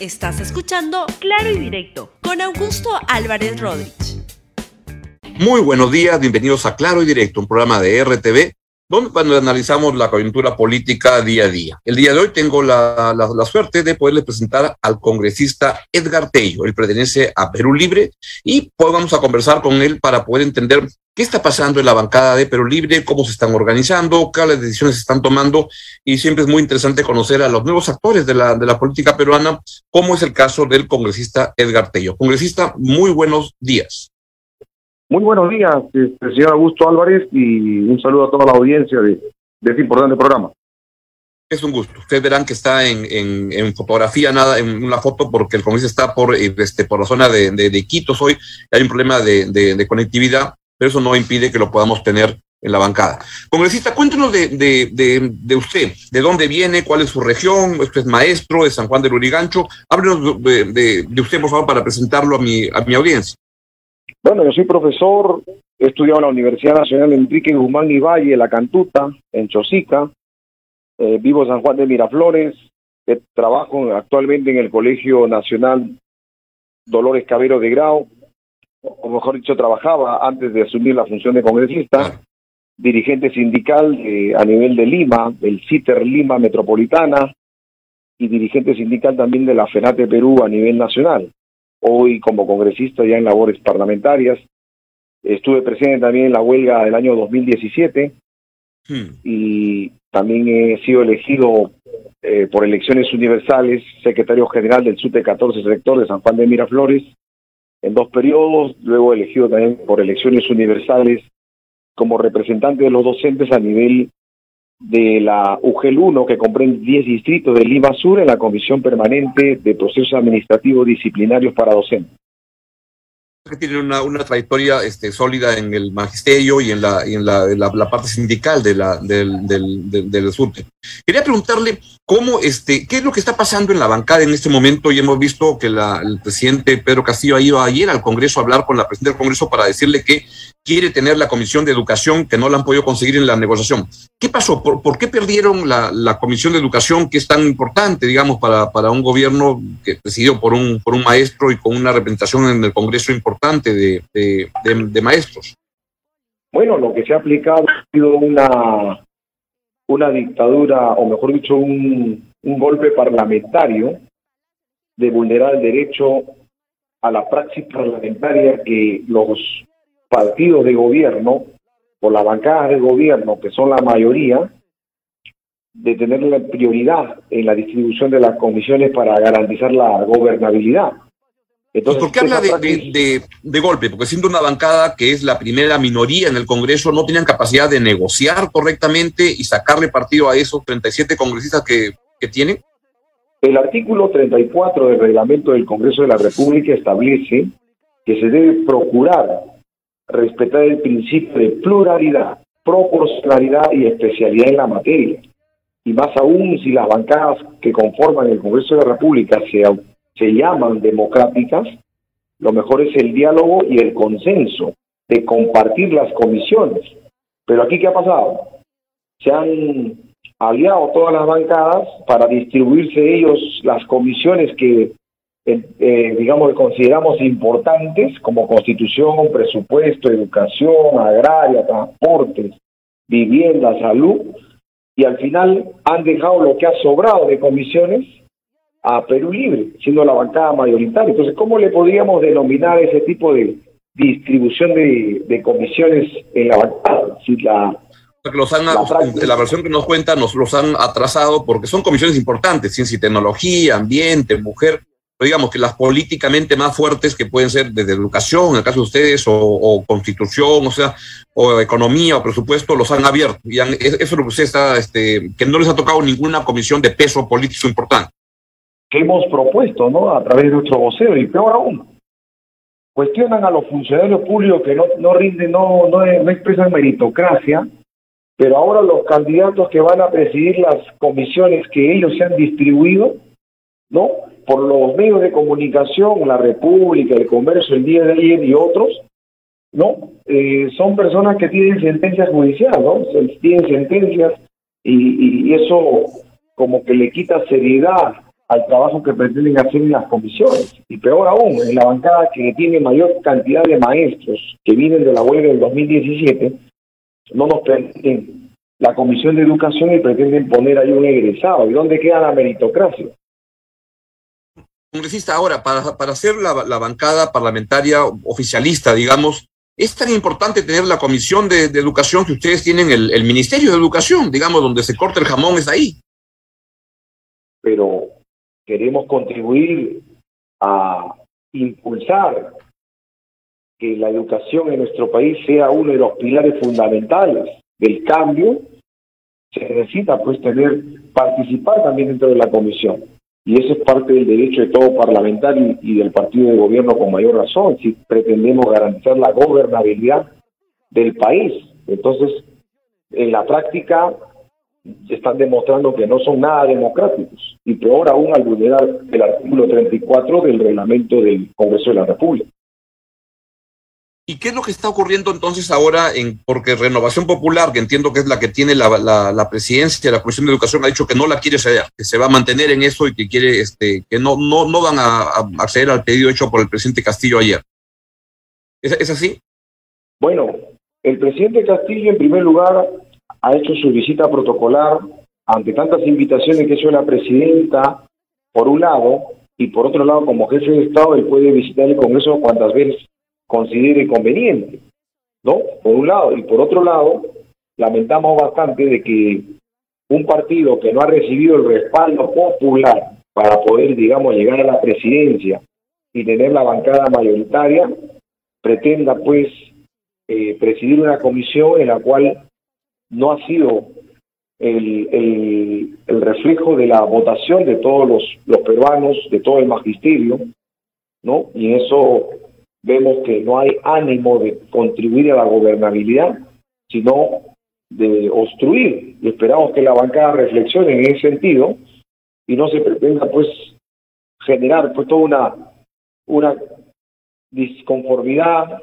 Estás escuchando Claro y Directo con Augusto Álvarez Rodríguez. Muy buenos días, bienvenidos a Claro y Directo, un programa de RTV donde cuando analizamos la coyuntura política día a día. El día de hoy tengo la, la, suerte de poderles presentar al congresista Edgar Tello. Él pertenece a Perú Libre y pues vamos a conversar con él para poder entender qué está pasando en la bancada de Perú Libre, cómo se están organizando, cuáles decisiones se están tomando y siempre es muy interesante conocer a los nuevos actores de la, de la política peruana, como es el caso del congresista Edgar Tello. Congresista, muy buenos días. Muy buenos días, este, señor Augusto Álvarez, y un saludo a toda la audiencia de, este importante programa. Es un gusto. Ustedes verán que está en, fotografía, nada, en una foto, porque el Congreso está por, eh, este, por la zona de, de, Quitos hoy. Hay un problema de, de, conectividad, pero eso no impide que lo podamos tener en la bancada. Congresista, cuéntenos de, de, usted, de dónde viene, cuál es su región, usted es maestro de San Juan del Urigancho. Háblenos de, usted, por favor, para presentarlo a mi, a mi audiencia. Bueno, yo soy profesor, he estudiado en la Universidad Nacional Enrique Guzmán y Valle, La Cantuta, en Chosica, eh, vivo en San Juan de Miraflores, trabajo actualmente en el Colegio Nacional Dolores Cabero de Grau, o mejor dicho, trabajaba antes de asumir la función de congresista, dirigente sindical a nivel de Lima, del CITER Lima Metropolitana, y dirigente sindical también de la FENATE Perú a nivel nacional hoy como congresista ya en labores parlamentarias. Estuve presente también en la huelga del año 2017 hmm. y también he sido elegido eh, por elecciones universales secretario general del SUTE 14 sector de San Juan de Miraflores en dos periodos, luego elegido también por elecciones universales como representante de los docentes a nivel de la UGEL 1, que comprende 10 distritos de Lima Sur, en la Comisión Permanente de Procesos Administrativos Disciplinarios para Docentes. Que tiene una, una trayectoria este, sólida en el magisterio y en la, en la, parte sindical de la, del, del, del, del Quería preguntarle cómo, este, qué es lo que está pasando en la bancada en este momento y hemos visto que el presidente Pedro Castillo ha ido ayer al Congreso a hablar con la presidenta del Congreso para decirle que quiere tener la Comisión de Educación que no la han podido conseguir en la negociación. ¿Qué pasó? ¿Por, qué perdieron la, Comisión de Educación que es tan importante, digamos, para, para un gobierno que presidido por un, por un maestro y con una representación en el Congreso importante de, de, maestros? Bueno, lo que se ha aplicado ha sido una, una dictadura, o mejor dicho, un, un golpe parlamentario de vulnerar el derecho a la praxis parlamentaria que los partidos de gobierno o las bancadas de gobierno, que son la mayoría, de tener la prioridad en la distribución de las comisiones para garantizar la gobernabilidad. Entonces, ¿Por qué habla de, de, golpe? Porque siendo una bancada que es la primera minoría en el Congreso, no tenían capacidad de negociar correctamente y sacarle partido a esos 37 congresistas que, que tienen. El artículo 34 del reglamento del Congreso de la República establece que se debe procurar respetar el principio de pluralidad, proporcionalidad y especialidad en la materia. Y más aún si las bancadas que conforman el Congreso de la República se, se llaman democráticas, lo mejor es el diálogo y el consenso de compartir las comisiones. Pero aquí, ¿qué ha pasado? Se han aliado todas las bancadas para distribuirse ellos las comisiones que eh, digamos que consideramos importantes como constitución, presupuesto, educación, agraria, transportes, vivienda, salud, y al final han dejado lo que ha sobrado de comisiones a Perú Libre, siendo la bancada mayoritaria. Entonces, ¿cómo le podríamos denominar ese tipo de distribución de, comisiones en la bancada? Si la, los han, la, versión que nos cuenta nos los han atrasado porque son comisiones importantes, ciencia y tecnología, ambiente, mujer, digamos que las políticamente más fuertes que pueden ser desde educación, en el caso de ustedes, o, constitución, o sea, o economía o presupuesto, los han abierto. Y eso es lo que usted está, este, que no les ha tocado ninguna comisión de peso político importante. Que hemos propuesto, ¿no? A través de nuestro vocero, y peor aún, cuestionan a los funcionarios públicos que no, no rinden, no, no, expresan meritocracia, pero ahora los candidatos que van a presidir las comisiones que ellos se han distribuido, ¿no? por los medios de comunicación, la República, el Comercio, el día de ayer y otros, ¿no? Eh, son personas que tienen sentencias judiciales, ¿no? Tienen sentencias y, y, eso como que le quita seriedad al trabajo que pretenden hacer en las comisiones. Y peor aún, en la bancada que tiene mayor cantidad de maestros que vienen de la huelga del 2017, no nos permiten la Comisión de Educación y pretenden poner ahí un egresado. ¿Y dónde queda la meritocracia? Congresista, ahora, para, para hacer la, la bancada parlamentaria oficialista, digamos, es tan importante tener la Comisión de, de Educación que ustedes tienen el, el Ministerio de Educación, digamos, donde se corta el jamón, es ahí. Pero queremos contribuir a impulsar que la educación en nuestro país sea uno de los pilares fundamentales del cambio, se necesita pues tener, participar también dentro de la comisión. Y eso es parte del derecho de todo parlamentario y del partido de gobierno con mayor razón, si pretendemos garantizar la gobernabilidad del país. Entonces, en la práctica, están demostrando que no son nada democráticos y peor aún al vulnerar el artículo 34 del reglamento del Congreso de la República. ¿Y qué es lo que está ocurriendo entonces ahora? En, porque Renovación Popular, que entiendo que es la que tiene la, la, la presidencia de la Comisión de Educación, ha dicho que no la quiere ceder, que se va a mantener en eso y que quiere, este, que no, no, no van a, a acceder al pedido hecho por el presidente Castillo ayer. ¿Es, ¿Es así? Bueno, el presidente Castillo, en primer lugar, ha hecho su visita protocolar ante tantas invitaciones que hizo la presidenta, por un lado, y por otro lado, como jefe de Estado, él puede visitar el Congreso cuantas veces considere conveniente, ¿no? Por un lado, y por otro lado, lamentamos bastante de que un partido que no ha recibido el respaldo popular para poder, digamos, llegar a la presidencia y tener la bancada mayoritaria, pretenda, pues, eh, presidir una comisión en la cual no ha sido el, el, reflejo de la votación de todos los, los peruanos, de todo el magisterio, ¿no? Y eso vemos que no hay ánimo de contribuir a la gobernabilidad, sino de obstruir. Y esperamos que la bancada reflexione en ese sentido y no se pretenda, pues, generar pues toda una, una disconformidad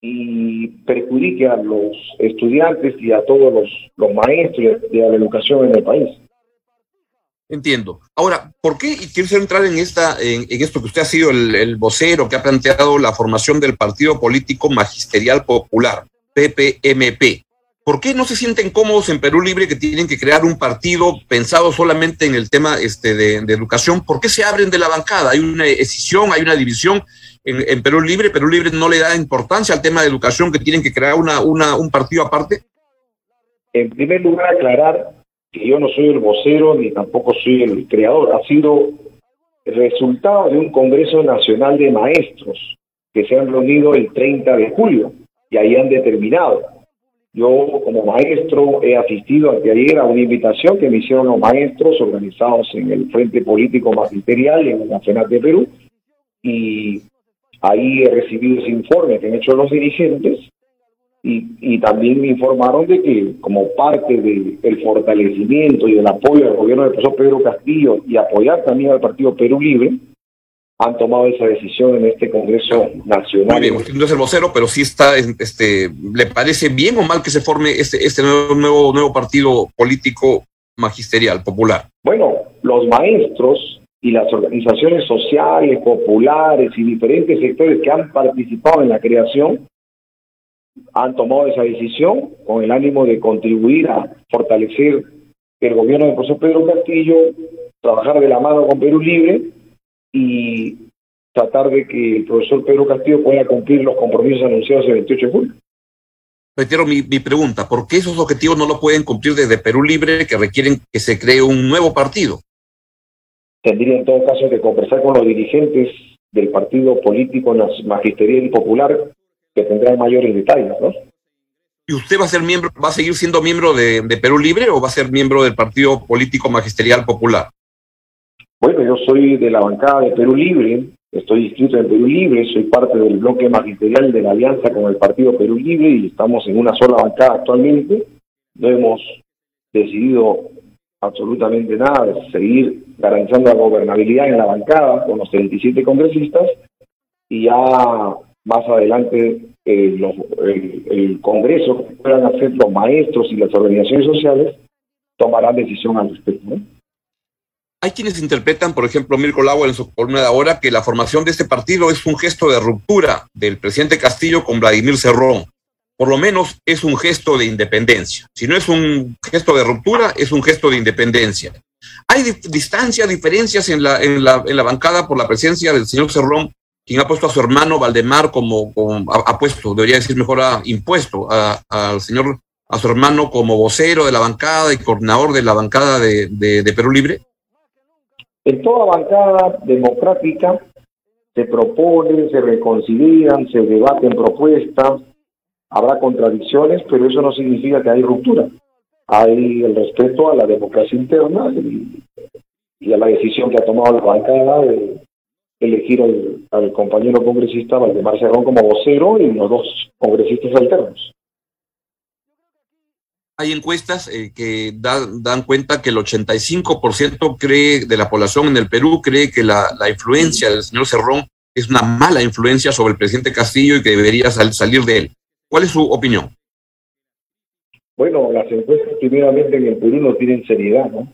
y perjudique a los estudiantes y a todos los, los maestros de la educación en el país. Entiendo. Ahora, ¿por qué y quiero entrar en esta, en, en, esto que usted ha sido el, el, vocero que ha planteado la formación del Partido Político Magisterial Popular, PPMP? ¿Por qué no se sienten cómodos en Perú Libre que tienen que crear un partido pensado solamente en el tema este, de, de educación? ¿Por qué se abren de la bancada? Hay una decisión, hay una división en, en, Perú Libre. Perú Libre no le da importancia al tema de educación que tienen que crear una, una, un partido aparte. En primer lugar, aclarar que yo no soy el vocero ni tampoco soy el creador, ha sido resultado de un Congreso Nacional de Maestros que se han reunido el 30 de julio y ahí han determinado. Yo como maestro he asistido anteayer a una invitación que me hicieron los maestros organizados en el Frente Político Magisterial en el Nacional de Perú y ahí he recibido ese informe que han hecho los dirigentes y, y, también me informaron de que como parte del de fortalecimiento y del apoyo del gobierno del profesor Pedro Castillo y apoyar también al Partido Perú Libre, han tomado esa decisión en este Congreso Nacional. Muy bien, usted no es el vocero, pero sí está, este, ¿le parece bien o mal que se forme este, este nuevo, nuevo, nuevo partido político magisterial popular? Bueno, los maestros y las organizaciones sociales, populares y diferentes sectores que han participado en la creación han tomado esa decisión con el ánimo de contribuir a fortalecer el gobierno del profesor Pedro Castillo, trabajar de la mano con Perú Libre y tratar de que el profesor Pedro Castillo pueda cumplir los compromisos anunciados el 28 de julio. Reitero mi, mi pregunta, ¿por qué esos objetivos no lo pueden cumplir desde Perú Libre que requieren que se cree un nuevo partido? Tendría en todo caso que conversar con los dirigentes del partido político magisterial y popular que tendrán mayores detalles, ¿no? ¿Y usted va a ser miembro, va a seguir siendo miembro de, de, Perú Libre o va a ser miembro del Partido Político Magisterial Popular? Bueno, yo soy de la bancada de Perú Libre, estoy inscrito en Perú Libre, soy parte del bloque magisterial de la alianza con el Partido Perú Libre y estamos en una sola bancada actualmente. No hemos decidido absolutamente nada, seguir garantizando la gobernabilidad en la bancada con los 37 congresistas y ya más adelante eh, los, el, Congreso que puedan hacer los maestros y las organizaciones sociales tomarán decisión al respecto. Hay quienes interpretan, por ejemplo, Mirko Lago en su columna de ahora, que la formación de este partido es un gesto de ruptura del presidente Castillo con Vladimir Cerrón. Por lo menos es un gesto de independencia. Si no es un gesto de ruptura, es un gesto de independencia. Hay distancias, diferencias en la, en, la, en la bancada por la presencia del señor Cerrón, quien ha puesto a su hermano Valdemar como, ha, puesto, debería decir mejor, ha impuesto al señor, a su hermano como vocero de la bancada y coordinador de la bancada de, de Perú Libre. En toda bancada democrática se proponen, se reconcilian, se debaten propuestas, habrá contradicciones, pero eso no significa que hay ruptura. Hay el respeto a la democracia interna y, a la decisión que ha tomado la bancada de elegir al, compañero congresista Valdemar Cerrón como vocero y los dos congresistas alternos hay encuestas eh, que dan cuenta que el 85% cree de la población en el Perú cree que la, influencia del señor Cerrón es una mala influencia sobre el presidente Castillo y que debería salir de él. ¿Cuál es su opinión? Bueno, las encuestas primeramente en el Perú no tienen seriedad, ¿no?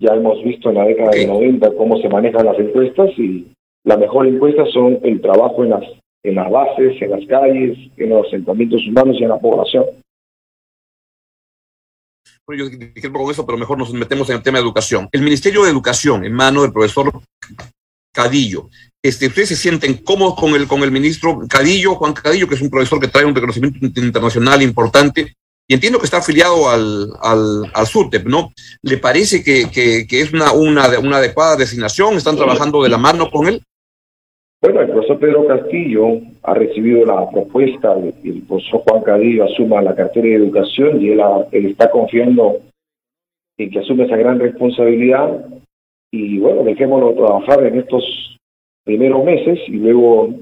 Ya hemos visto en la década de 90 cómo se manejan las encuestas y la mejor encuesta son el trabajo en las, en las bases, en las calles, en los asentamientos humanos y en la población yo dije con eso, pero mejor nos metemos en el tema de educación. El Ministerio de Educación, en mano del profesor Cadillo. Este, ¿Ustedes se sienten cómodos con el, con el ministro Cadillo, Juan Cadillo, que es un profesor que trae un reconocimiento internacional importante? Y entiendo que está afiliado al, al, al SUTEP, ¿no? ¿Le parece que, que, que es una, una, una adecuada designación? ¿Están trabajando de la mano con él? Bueno, el profesor Pedro Castillo ha recibido la propuesta de que el profesor Juan Cadillo asuma la cartera de educación y él, está confiando en que asume esa gran responsabilidad y bueno, dejémoslo trabajar en estos primeros meses y luego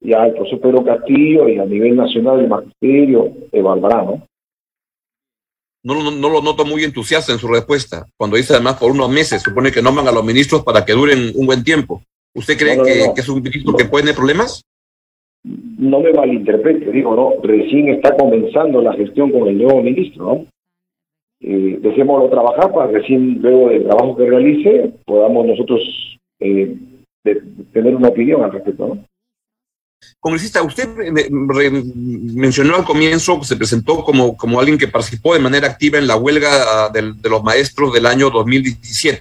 ya el profesor Pedro Castillo y a nivel nacional el magisterio evaluará, ¿no? No, no, no, lo noto muy entusiasta en su respuesta, cuando dice además por unos meses, supone que nombran a los ministros para que duren un buen tiempo. ¿Usted cree que, es un ministro que puede tener problemas? No me malinterprete, digo, no, recién está comenzando la gestión con el nuevo ministro, ¿no? Eh, dejémoslo trabajar para recién, luego del trabajo que realice, podamos nosotros eh, tener una opinión al respecto, ¿no? Congresista, usted mencionó al comienzo, se presentó como, como alguien que participó de manera activa en la huelga de, de los maestros del año 2017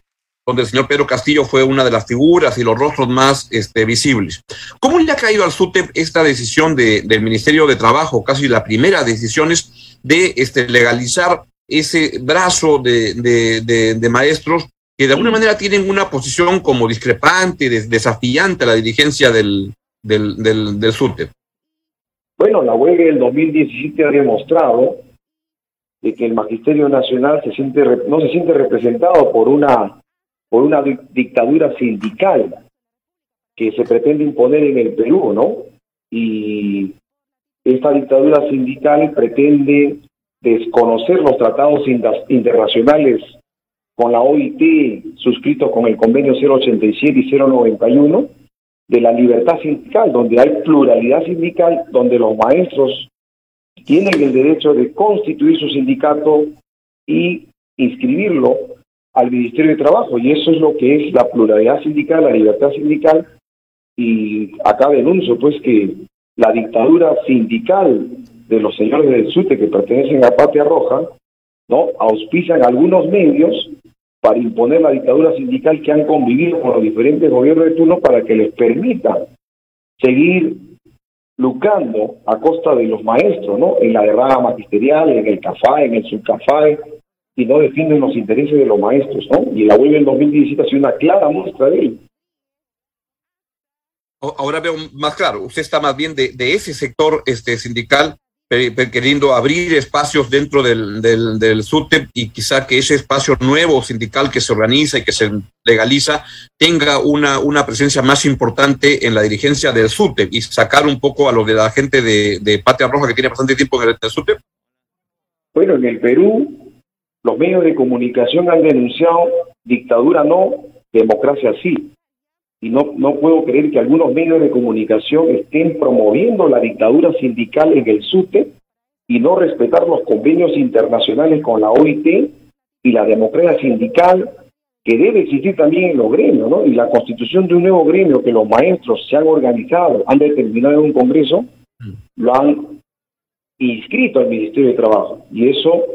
donde el señor Pedro Castillo fue una de las figuras y los rostros más este, visibles. ¿Cómo le ha caído al SUTEP esta decisión de, del Ministerio de Trabajo, casi la primera decisión es de este, legalizar ese brazo de, de, maestros que de alguna manera tienen una posición como discrepante, desafiante a la dirigencia del, del, del, SUTEP? Bueno, la huelga del 2017 ha demostrado de que el Magisterio Nacional se siente, no se siente representado por una por una dictadura sindical que se pretende imponer en el Perú, ¿no? Y esta dictadura sindical pretende desconocer los tratados internacionales con la OIT suscritos con el convenio 087 y 091 de la libertad sindical, donde hay pluralidad sindical, donde los maestros tienen el derecho de constituir su sindicato y inscribirlo al Ministerio de Trabajo. Y eso es lo que es la pluralidad sindical, la libertad sindical. Y acá denuncio pues que la dictadura sindical de los señores del SUTE que pertenecen a Patria Roja, ¿no? auspician algunos medios para imponer la dictadura sindical que han convivido con los diferentes gobiernos de turno para que les permita seguir lucrando a costa de los maestros, ¿no? En la derrama magisterial, en el CAFAE, en el subCAFAE, y no defienden los intereses de los maestros, ¿no? Y la huelga en 2017 ha sido una clara muestra de ello. Ahora veo más claro, usted está más bien de, ese sector este, sindical queriendo abrir espacios dentro del, del, del SUTEP y quizá que ese espacio nuevo sindical que se organiza y que se legaliza tenga una, una presencia más importante en la dirigencia del SUTEP y sacar un poco a lo de la gente de, de Patria Roja que tiene bastante tiempo en el SUTEP. Bueno, en el Perú los medios de comunicación han denunciado dictadura no, democracia sí. Y no, no puedo creer que algunos medios de comunicación estén promoviendo la dictadura sindical en el SUTE y no respetar los convenios internacionales con la OIT y la democracia sindical, que debe existir también en los gremios, ¿no? Y la constitución de un nuevo gremio que los maestros se han organizado, han determinado en un congreso, mm. lo han inscrito al Ministerio de Trabajo. Y eso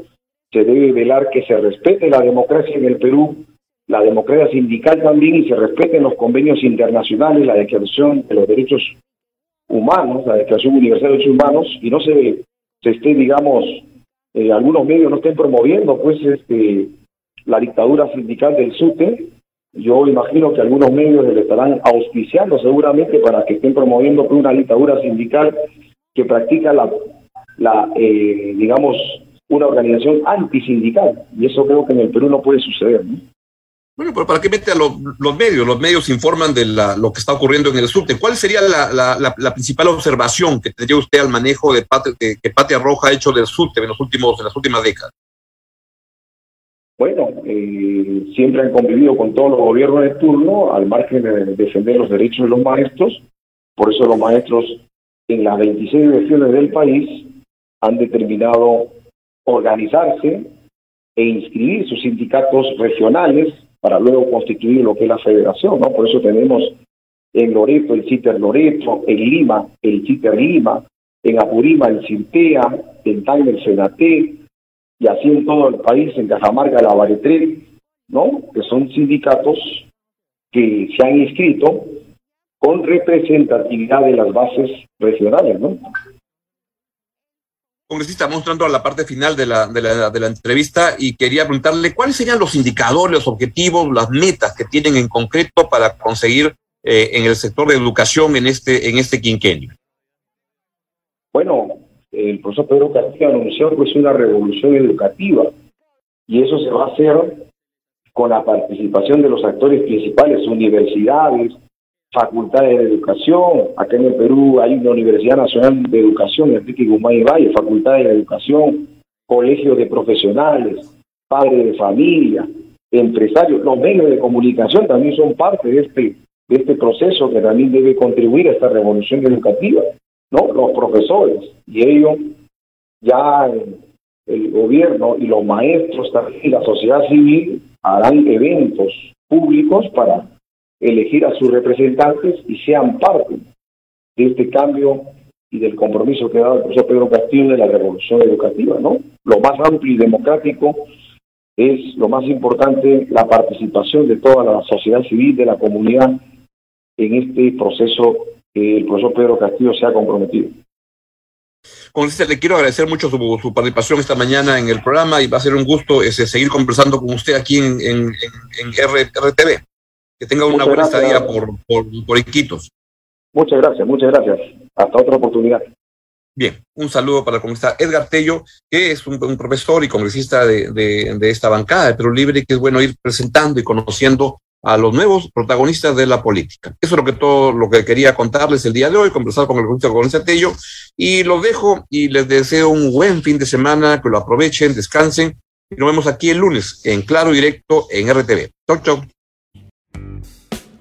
se debe velar que se respete la democracia en el Perú, la democracia sindical también, y se respeten los convenios internacionales, la Declaración de los Derechos Humanos, la Declaración Universal de Derechos Humanos, y no se, se esté, digamos, eh, algunos medios no estén promoviendo, pues, este la dictadura sindical del SUTE. Yo imagino que algunos medios le estarán auspiciando seguramente para que estén promoviendo una dictadura sindical que practica la, la eh, digamos, una organización antisindical. Y eso creo que en el Perú no puede suceder. Bueno, pero ¿para qué mete a los medios? Los medios informan de lo que está ocurriendo en el SUTE. ¿Cuál sería la, principal observación que tendría usted al manejo de que Patria Roja ha hecho del SUTE en, los últimos, en las últimas décadas? bueno, eh, siempre han convivido con todos los gobiernos de turno al margen de defender los derechos de los maestros. Por eso los maestros en las 26 regiones del país han determinado organizarse e inscribir sus sindicatos regionales para luego constituir lo que es la federación, ¿no? Por eso tenemos en Loreto el CITER Loreto, en Lima el CITER Lima, en Apurima el CINTEA, en Taime el SENATE, y así en todo el país, en Cajamarca, la Baretre, ¿no? Que son sindicatos que se han inscrito con representatividad de las bases regionales, ¿no? Congresista, mostrando a la parte final de la, de la, de la entrevista y quería preguntarle cuáles serían los indicadores, los objetivos, las metas que tienen en concreto para conseguir eh, en el sector de educación en este, en este quinquenio. Bueno, el profesor Pedro Castillo anunció que es una revolución educativa y eso se va a hacer con la participación de los actores principales, universidades, facultades de educación. Acá en el Perú hay una Universidad Nacional de Educación, Enrique Guzmán y Valle, facultades de educación, colegios de profesionales, padres de familia, empresarios. Los medios de comunicación también son parte de este, de este proceso que también debe contribuir a esta revolución educativa. ¿no? Los profesores y ellos ya el, gobierno y los maestros y la sociedad civil harán eventos públicos para elegir a sus representantes y sean parte de este cambio y del compromiso que ha dado el profesor Pedro Castillo de la revolución educativa, ¿no? Lo más amplio y democrático es lo más importante la participación de toda la sociedad civil, de la comunidad en este proceso el profesor Pedro Castillo se ha comprometido. Congresista, le quiero agradecer mucho su, participación esta mañana en el programa y va a ser un gusto ese, seguir conversando con usted aquí en, en, RTV. Que tenga una buena estadía por, por, Iquitos. Muchas gracias, muchas gracias. Hasta otra oportunidad. Bien, un saludo para el congresista Edgar Tello, que es un, profesor y congresista de, de, de, esta bancada de Perú Libre, que es bueno ir presentando y conociendo a los nuevos protagonistas de la política. Eso es lo que todo lo que quería contarles el día de hoy, conversar con el con con Tello, y los dejo y les deseo un buen fin de semana, que lo aprovechen, descansen, y nos vemos aquí el lunes en Claro Directo en RTV. Chau, chau.